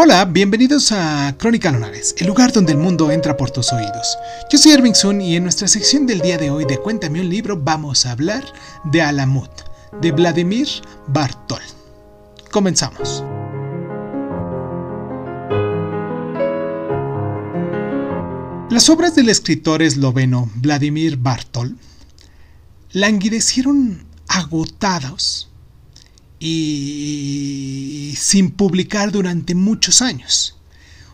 Hola, bienvenidos a Crónica Lunares, el lugar donde el mundo entra por tus oídos. Yo soy Erving Sun y en nuestra sección del día de hoy de Cuéntame un libro vamos a hablar de Alamut, de Vladimir Bartol. Comenzamos. Las obras del escritor esloveno Vladimir Bartol languidecieron agotados y sin publicar durante muchos años.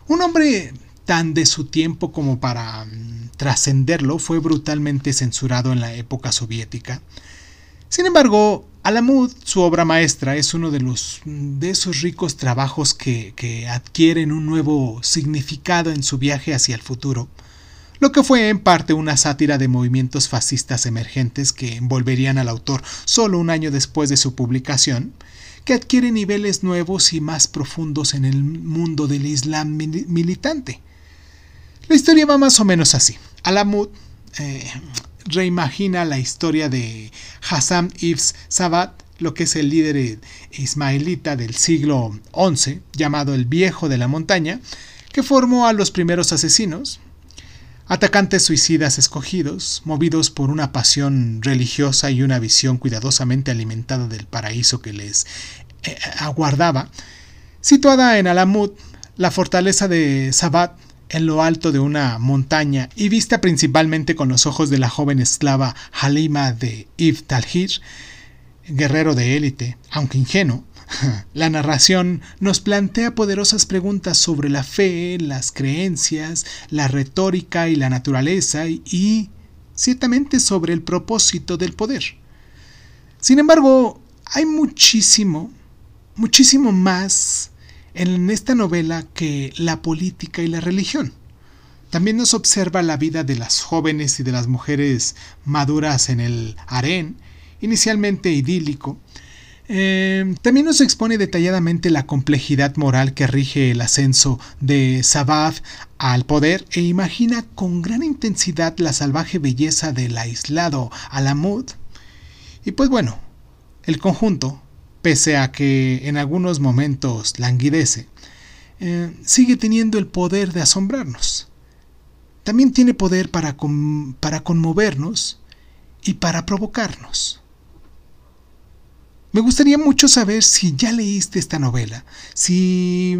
Un hombre tan de su tiempo como para mm, trascenderlo fue brutalmente censurado en la época soviética. Sin embargo, Alamud, su obra maestra, es uno de, los, mm, de esos ricos trabajos que, que adquieren un nuevo significado en su viaje hacia el futuro, lo que fue en parte una sátira de movimientos fascistas emergentes que envolverían al autor solo un año después de su publicación, que adquiere niveles nuevos y más profundos en el mundo del Islam militante. La historia va más o menos así. Alamud eh, reimagina la historia de Hassan ibn Sabat, lo que es el líder ismaelita del siglo XI, llamado el Viejo de la Montaña, que formó a los primeros asesinos, Atacantes suicidas escogidos, movidos por una pasión religiosa y una visión cuidadosamente alimentada del paraíso que les eh, aguardaba, situada en Alamut, la fortaleza de Sabat, en lo alto de una montaña y vista principalmente con los ojos de la joven esclava Halima de Ibn Talhir, guerrero de élite, aunque ingenuo, La narración nos plantea poderosas preguntas sobre la fe, las creencias, la retórica y la naturaleza y, ciertamente, sobre el propósito del poder. Sin embargo, hay muchísimo, muchísimo más en esta novela que la política y la religión. También nos observa la vida de las jóvenes y de las mujeres maduras en el harén, inicialmente idílico, Em, también nos expone detalladamente la complejidad moral que rige el ascenso de Sabbath al poder e imagina con gran intensidad la salvaje belleza del aislado Alamud. Y pues bueno, el conjunto, pese a que en algunos momentos languidece, eh, sigue teniendo el poder de asombrarnos. También tiene poder para, para conmovernos y para provocarnos. Me gustaría mucho saber si ya leíste esta novela, si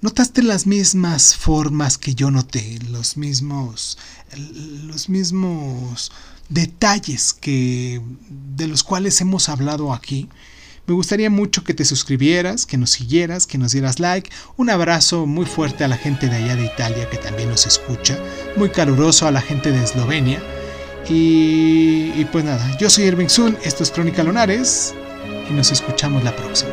notaste las mismas formas que yo noté, los mismos, los mismos detalles que, de los cuales hemos hablado aquí. Me gustaría mucho que te suscribieras, que nos siguieras, que nos dieras like. Un abrazo muy fuerte a la gente de allá de Italia que también nos escucha. Muy caluroso a la gente de Eslovenia. Y, pues nada, yo soy Irving Sun, esto es Crónica Lunares y nos escuchamos la próxima.